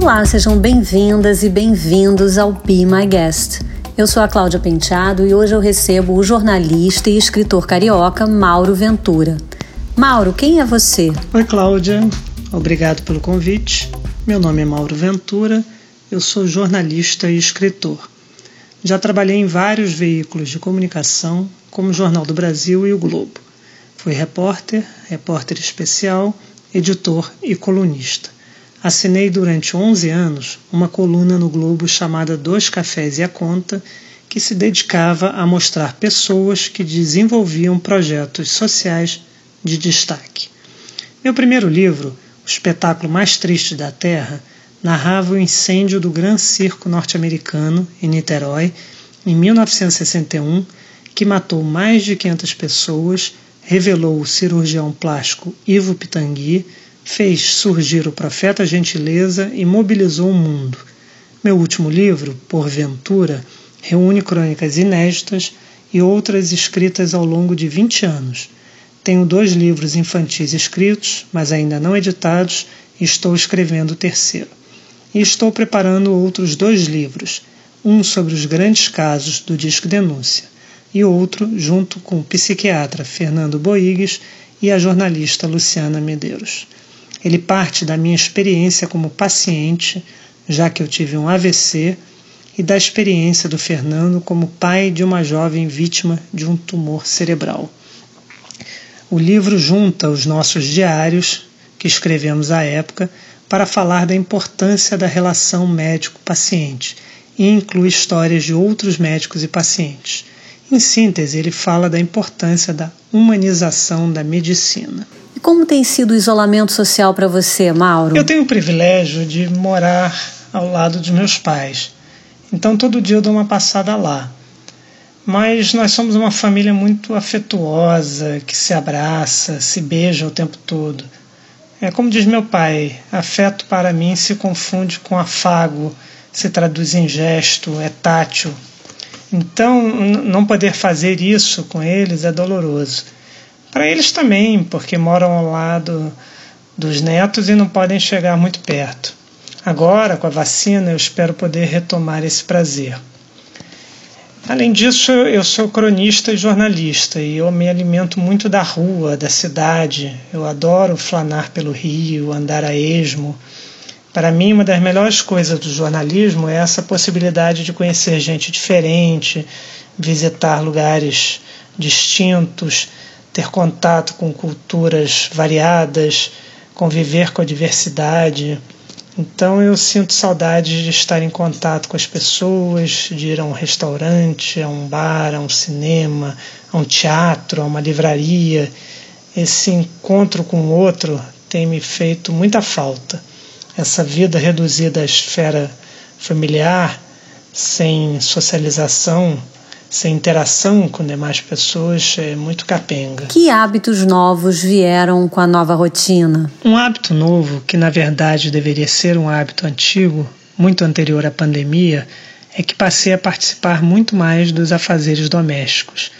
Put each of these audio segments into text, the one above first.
Olá, sejam bem-vindas e bem-vindos ao Be My Guest. Eu sou a Cláudia Penteado e hoje eu recebo o jornalista e escritor carioca Mauro Ventura. Mauro, quem é você? Oi, Cláudia. Obrigado pelo convite. Meu nome é Mauro Ventura. Eu sou jornalista e escritor. Já trabalhei em vários veículos de comunicação, como o Jornal do Brasil e o Globo. Fui repórter, repórter especial, editor e colunista. Assinei durante 11 anos uma coluna no Globo chamada Dois Cafés e a Conta, que se dedicava a mostrar pessoas que desenvolviam projetos sociais de destaque. Meu primeiro livro, O Espetáculo Mais Triste da Terra, narrava o incêndio do Gran Circo norte-americano em Niterói em 1961, que matou mais de 500 pessoas, revelou o cirurgião plástico Ivo Pitangui fez surgir o Profeta Gentileza e mobilizou o mundo. Meu último livro, Porventura, reúne crônicas inéditas e outras escritas ao longo de 20 anos. Tenho dois livros infantis escritos, mas ainda não editados, e estou escrevendo o terceiro. E estou preparando outros dois livros, um sobre os grandes casos do Disque Denúncia e outro junto com o psiquiatra Fernando Boigues e a jornalista Luciana Medeiros. Ele parte da minha experiência como paciente, já que eu tive um AVC, e da experiência do Fernando como pai de uma jovem vítima de um tumor cerebral. O livro junta os nossos diários, que escrevemos à época, para falar da importância da relação médico-paciente e inclui histórias de outros médicos e pacientes. Em síntese, ele fala da importância da humanização da medicina. E como tem sido o isolamento social para você, Mauro? Eu tenho o privilégio de morar ao lado dos meus pais. Então todo dia eu dou uma passada lá. Mas nós somos uma família muito afetuosa, que se abraça, se beija o tempo todo. É como diz meu pai, afeto para mim se confunde com afago, se traduz em gesto, é tátil. Então, não poder fazer isso com eles é doloroso. Para eles também, porque moram ao lado dos netos e não podem chegar muito perto. Agora, com a vacina, eu espero poder retomar esse prazer. Além disso, eu sou cronista e jornalista e eu me alimento muito da rua, da cidade. Eu adoro flanar pelo rio, andar a esmo. Para mim, uma das melhores coisas do jornalismo é essa possibilidade de conhecer gente diferente, visitar lugares distintos, ter contato com culturas variadas, conviver com a diversidade. Então eu sinto saudade de estar em contato com as pessoas, de ir a um restaurante, a um bar, a um cinema, a um teatro, a uma livraria. Esse encontro com o outro tem me feito muita falta. Essa vida reduzida à esfera familiar, sem socialização, sem interação com demais pessoas é muito capenga. Que hábitos novos vieram com a nova rotina? Um hábito novo, que na verdade deveria ser um hábito antigo, muito anterior à pandemia, é que passei a participar muito mais dos afazeres domésticos,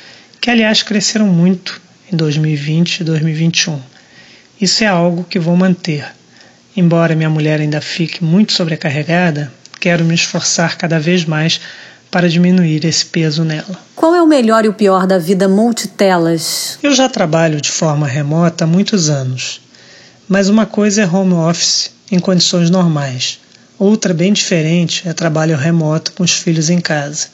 que aliás cresceram muito em 2020 e 2021. Isso é algo que vou manter. Embora minha mulher ainda fique muito sobrecarregada, quero me esforçar cada vez mais para diminuir esse peso nela. Qual é o melhor e o pior da vida multitelas? Eu já trabalho de forma remota há muitos anos, mas uma coisa é home office em condições normais, outra bem diferente é trabalho remoto com os filhos em casa.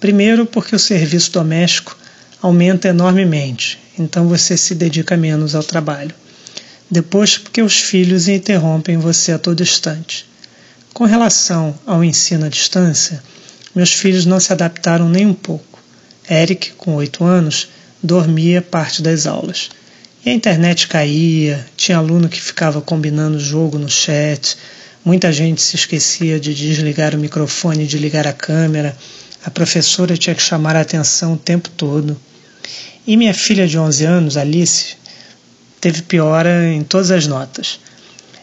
Primeiro, porque o serviço doméstico aumenta enormemente, então você se dedica menos ao trabalho. Depois, porque os filhos interrompem você a todo instante. Com relação ao ensino à distância, meus filhos não se adaptaram nem um pouco. Eric, com oito anos, dormia parte das aulas. E a internet caía, tinha aluno que ficava combinando jogo no chat, muita gente se esquecia de desligar o microfone e de ligar a câmera, a professora tinha que chamar a atenção o tempo todo. E minha filha de 11 anos, Alice, teve piora em todas as notas.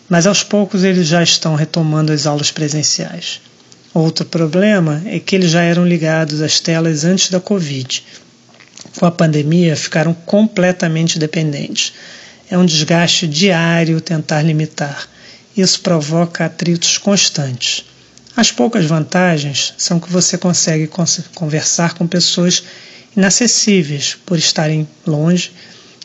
Mas aos poucos eles já estão retomando as aulas presenciais. Outro problema é que eles já eram ligados às telas antes da Covid. Com a pandemia, ficaram completamente dependentes. É um desgaste diário tentar limitar. Isso provoca atritos constantes. As poucas vantagens são que você consegue conversar com pessoas inacessíveis por estarem longe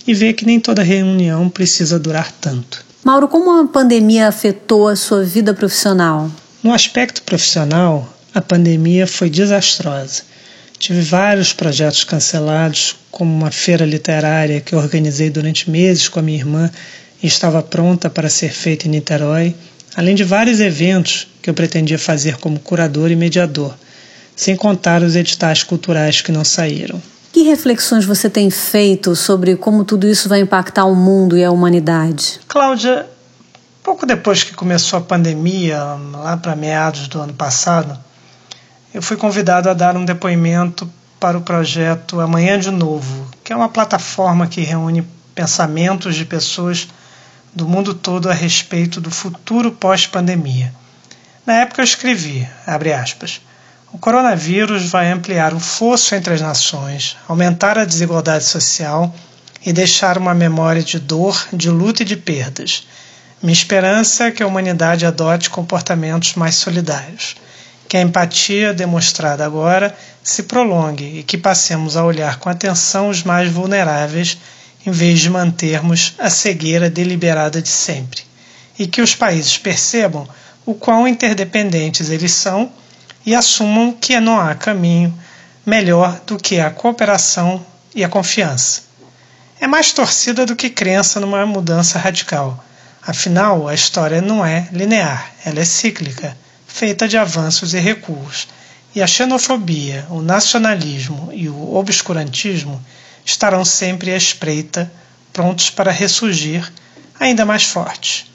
e ver que nem toda reunião precisa durar tanto. Mauro, como a pandemia afetou a sua vida profissional? No aspecto profissional, a pandemia foi desastrosa. Tive vários projetos cancelados, como uma feira literária que organizei durante meses com a minha irmã e estava pronta para ser feita em Niterói, além de vários eventos que eu pretendia fazer como curador e mediador, sem contar os editais culturais que não saíram. Que reflexões você tem feito sobre como tudo isso vai impactar o mundo e a humanidade? Cláudia, pouco depois que começou a pandemia, lá para meados do ano passado, eu fui convidado a dar um depoimento para o projeto Amanhã de Novo, que é uma plataforma que reúne pensamentos de pessoas do mundo todo a respeito do futuro pós-pandemia. Na época eu escrevi, abre aspas, o coronavírus vai ampliar o fosso entre as nações, aumentar a desigualdade social e deixar uma memória de dor, de luta e de perdas. Minha esperança é que a humanidade adote comportamentos mais solidários que a empatia demonstrada agora se prolongue e que passemos a olhar com atenção os mais vulneráveis em vez de mantermos a cegueira deliberada de sempre, e que os países percebam o quão interdependentes eles são e assumam que não há caminho melhor do que a cooperação e a confiança. É mais torcida do que crença numa mudança radical. Afinal, a história não é linear, ela é cíclica feita de avanços e recuos, e a xenofobia, o nacionalismo e o obscurantismo estarão sempre à espreita, prontos para ressurgir ainda mais fortes.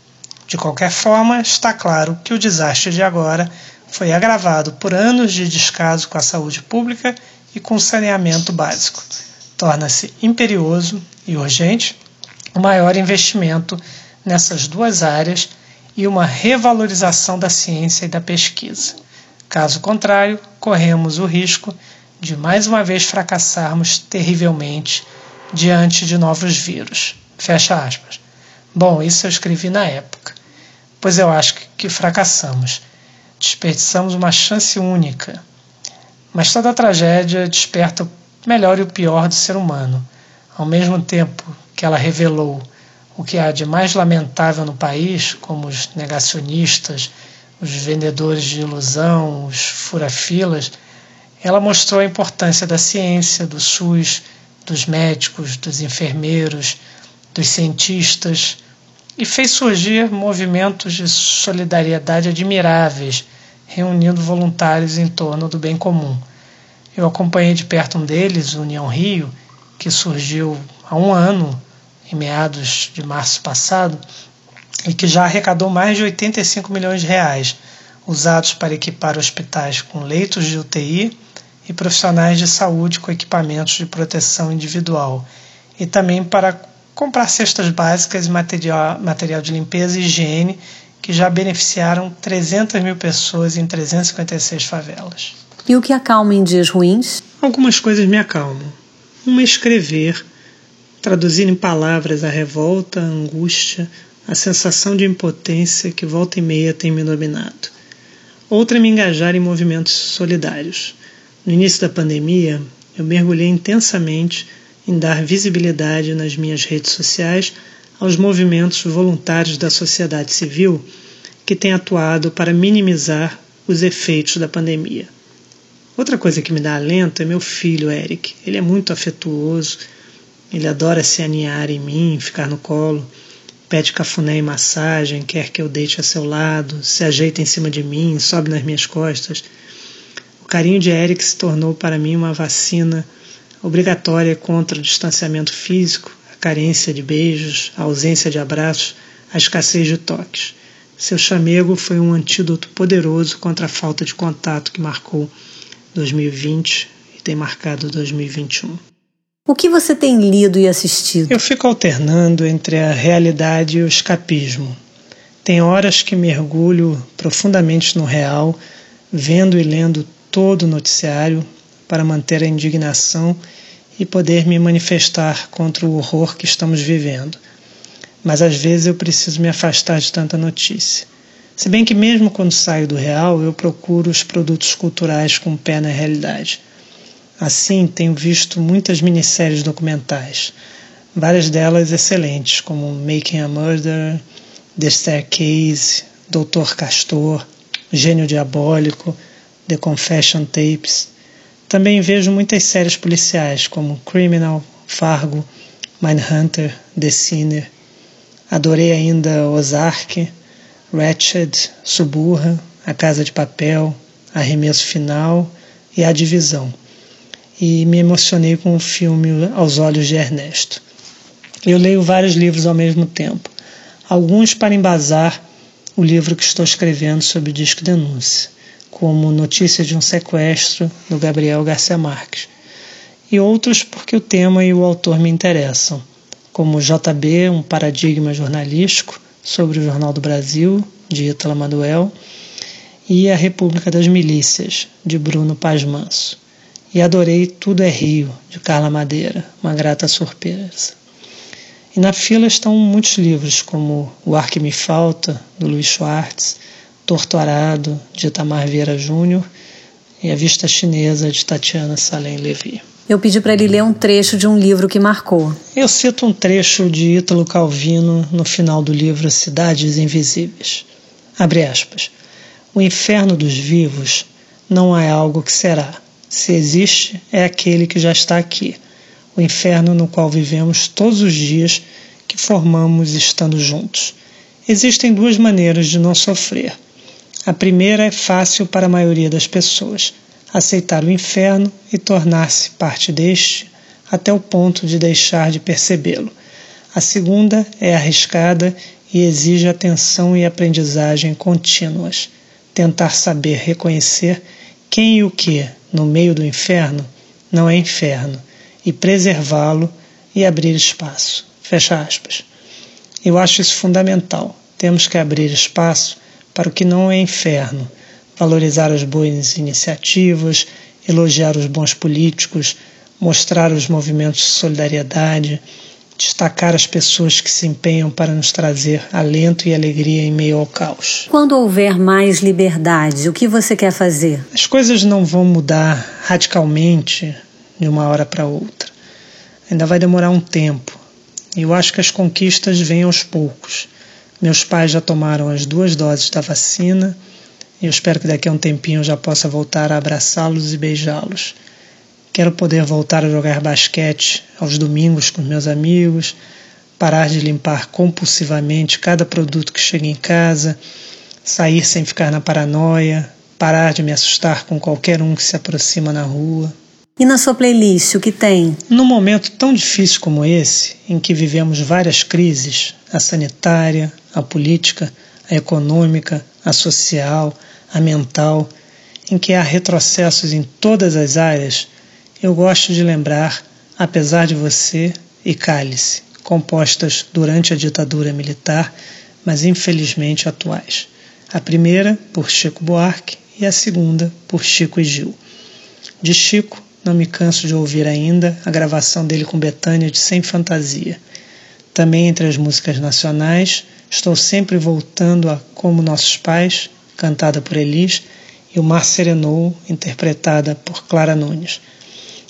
De qualquer forma, está claro que o desastre de agora foi agravado por anos de descaso com a saúde pública e com saneamento básico. Torna-se imperioso e urgente o maior investimento nessas duas áreas e uma revalorização da ciência e da pesquisa. Caso contrário, corremos o risco de mais uma vez fracassarmos terrivelmente diante de novos vírus. Fecha aspas. Bom, isso eu escrevi na época, pois eu acho que fracassamos. Desperdiçamos uma chance única. Mas toda tragédia desperta o melhor e o pior do ser humano. Ao mesmo tempo que ela revelou o que há de mais lamentável no país, como os negacionistas, os vendedores de ilusão, os furafilas, ela mostrou a importância da ciência, do SUS, dos médicos, dos enfermeiros, dos cientistas e fez surgir movimentos de solidariedade admiráveis, reunindo voluntários em torno do bem comum. Eu acompanhei de perto um deles, União Rio, que surgiu há um ano em meados de março passado e que já arrecadou mais de 85 milhões de reais, usados para equipar hospitais com leitos de UTI e profissionais de saúde com equipamentos de proteção individual, e também para comprar cestas básicas e material, material de limpeza e higiene que já beneficiaram 300 mil pessoas em 356 favelas. E o que acalma em dias ruins? Algumas coisas me acalmam. Uma é escrever traduzir em palavras a revolta, a angústia, a sensação de impotência que volta e meia tem me dominado. Outra é me engajar em movimentos solidários. No início da pandemia, eu mergulhei intensamente em dar visibilidade nas minhas redes sociais aos movimentos voluntários da sociedade civil que têm atuado para minimizar os efeitos da pandemia. Outra coisa que me dá alento é meu filho, Eric. Ele é muito afetuoso ele adora se aninhar em mim, ficar no colo, pede cafuné e massagem, quer que eu deite a seu lado, se ajeita em cima de mim, sobe nas minhas costas. O carinho de Eric se tornou para mim uma vacina obrigatória contra o distanciamento físico, a carência de beijos, a ausência de abraços, a escassez de toques. Seu chamego foi um antídoto poderoso contra a falta de contato que marcou 2020 e tem marcado 2021. O que você tem lido e assistido? Eu fico alternando entre a realidade e o escapismo. Tem horas que mergulho profundamente no real, vendo e lendo todo o noticiário para manter a indignação e poder me manifestar contra o horror que estamos vivendo. mas às vezes eu preciso me afastar de tanta notícia. Se bem que, mesmo quando saio do real, eu procuro os produtos culturais com o pé na realidade. Assim, tenho visto muitas minisséries documentais, várias delas excelentes, como Making a Murder, The Staircase, Doutor Castor, Gênio Diabólico, The Confession Tapes. Também vejo muitas séries policiais, como Criminal, Fargo, Mindhunter, The Sinner. Adorei ainda Ozark, Ratched, Suburra, A Casa de Papel, Arremesso Final e A Divisão. E me emocionei com o filme Aos Olhos de Ernesto. Eu leio vários livros ao mesmo tempo, alguns para embasar o livro que estou escrevendo sobre o disco denúncia, como Notícia de um Sequestro, do Gabriel Garcia Marques, e outros porque o tema e o autor me interessam, como JB, um paradigma jornalístico, sobre o Jornal do Brasil, de Ítala Manuel, e A República das Milícias, de Bruno Paz Manso. E adorei Tudo é Rio, de Carla Madeira, uma grata surpresa. E na fila estão muitos livros, como O Ar que Me Falta, do Luiz Schwartz, Torto Arado, de Itamar Vieira Júnior, e A Vista Chinesa, de Tatiana Salem Levi. Eu pedi para ele ler um trecho de um livro que marcou. Eu cito um trecho de Ítalo Calvino no final do livro Cidades Invisíveis. Abre aspas. O inferno dos vivos não é algo que será. Se existe, é aquele que já está aqui. O inferno no qual vivemos todos os dias que formamos estando juntos. Existem duas maneiras de não sofrer. A primeira é fácil para a maioria das pessoas aceitar o inferno e tornar-se parte deste até o ponto de deixar de percebê-lo. A segunda é arriscada e exige atenção e aprendizagem contínuas. Tentar saber reconhecer quem e o que, no meio do inferno, não é inferno, e preservá-lo e abrir espaço. Fecha aspas. Eu acho isso fundamental. Temos que abrir espaço para o que não é inferno valorizar as boas iniciativas, elogiar os bons políticos, mostrar os movimentos de solidariedade, destacar as pessoas que se empenham para nos trazer alento e alegria em meio ao caos. Quando houver mais liberdade, o que você quer fazer? As coisas não vão mudar radicalmente de uma hora para outra. Ainda vai demorar um tempo. E eu acho que as conquistas vêm aos poucos. Meus pais já tomaram as duas doses da vacina eu espero que daqui a um tempinho eu já possa voltar a abraçá-los e beijá-los. Quero poder voltar a jogar basquete aos domingos com meus amigos, parar de limpar compulsivamente cada produto que chega em casa, sair sem ficar na paranoia, parar de me assustar com qualquer um que se aproxima na rua. E na sua playlist, o que tem? Num momento tão difícil como esse, em que vivemos várias crises a sanitária, a política, a econômica, a social, a mental, em que há retrocessos em todas as áreas, eu gosto de lembrar Apesar de Você e Cálice, compostas durante a ditadura militar, mas infelizmente atuais. A primeira por Chico Buarque e a segunda por Chico e Gil. De Chico, não me canso de ouvir ainda a gravação dele com Betânia de Sem Fantasia. Também entre as músicas nacionais, estou sempre voltando a Como Nossos Pais cantada por Elis, e O Mar Serenou, interpretada por Clara Nunes.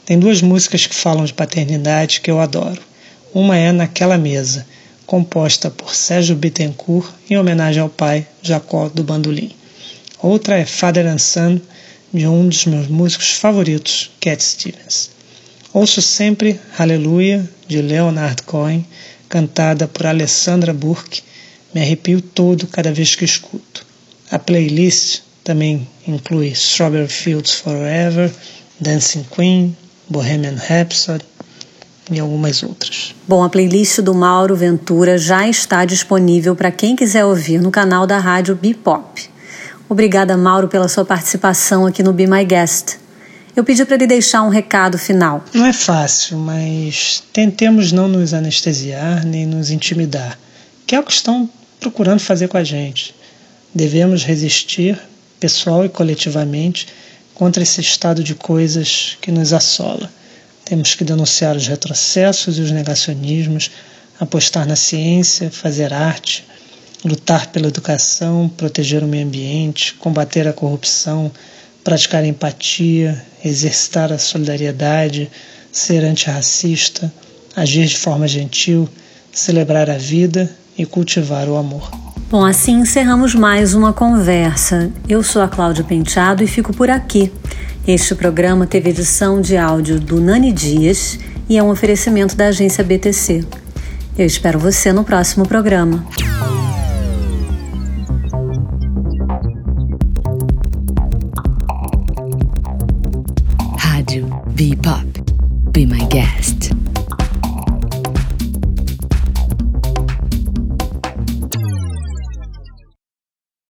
Tem duas músicas que falam de paternidade que eu adoro. Uma é Naquela Mesa, composta por Sérgio Bittencourt em homenagem ao pai Jacó do Bandolim. Outra é Father and Son, de um dos meus músicos favoritos, Cat Stevens. Ouço sempre Hallelujah, de Leonard Cohen, cantada por Alessandra Burke. Me arrepio todo cada vez que escuto. A playlist também inclui Strawberry Fields Forever, Dancing Queen, Bohemian Rhapsody e algumas outras. Bom, a playlist do Mauro Ventura já está disponível para quem quiser ouvir no canal da rádio Bipop. Obrigada, Mauro, pela sua participação aqui no Be My Guest. Eu pedi para ele deixar um recado final. Não é fácil, mas tentemos não nos anestesiar nem nos intimidar, que é o que estão procurando fazer com a gente. Devemos resistir, pessoal e coletivamente, contra esse estado de coisas que nos assola. Temos que denunciar os retrocessos e os negacionismos, apostar na ciência, fazer arte, lutar pela educação, proteger o meio ambiente, combater a corrupção, praticar empatia, exercitar a solidariedade, ser antirracista, agir de forma gentil, celebrar a vida e cultivar o amor. Bom, assim encerramos mais uma conversa. Eu sou a Cláudia Penteado e fico por aqui. Este programa teve edição de áudio do Nani Dias e é um oferecimento da agência BTC. Eu espero você no próximo programa. Rádio Be Pop. Be My Guest.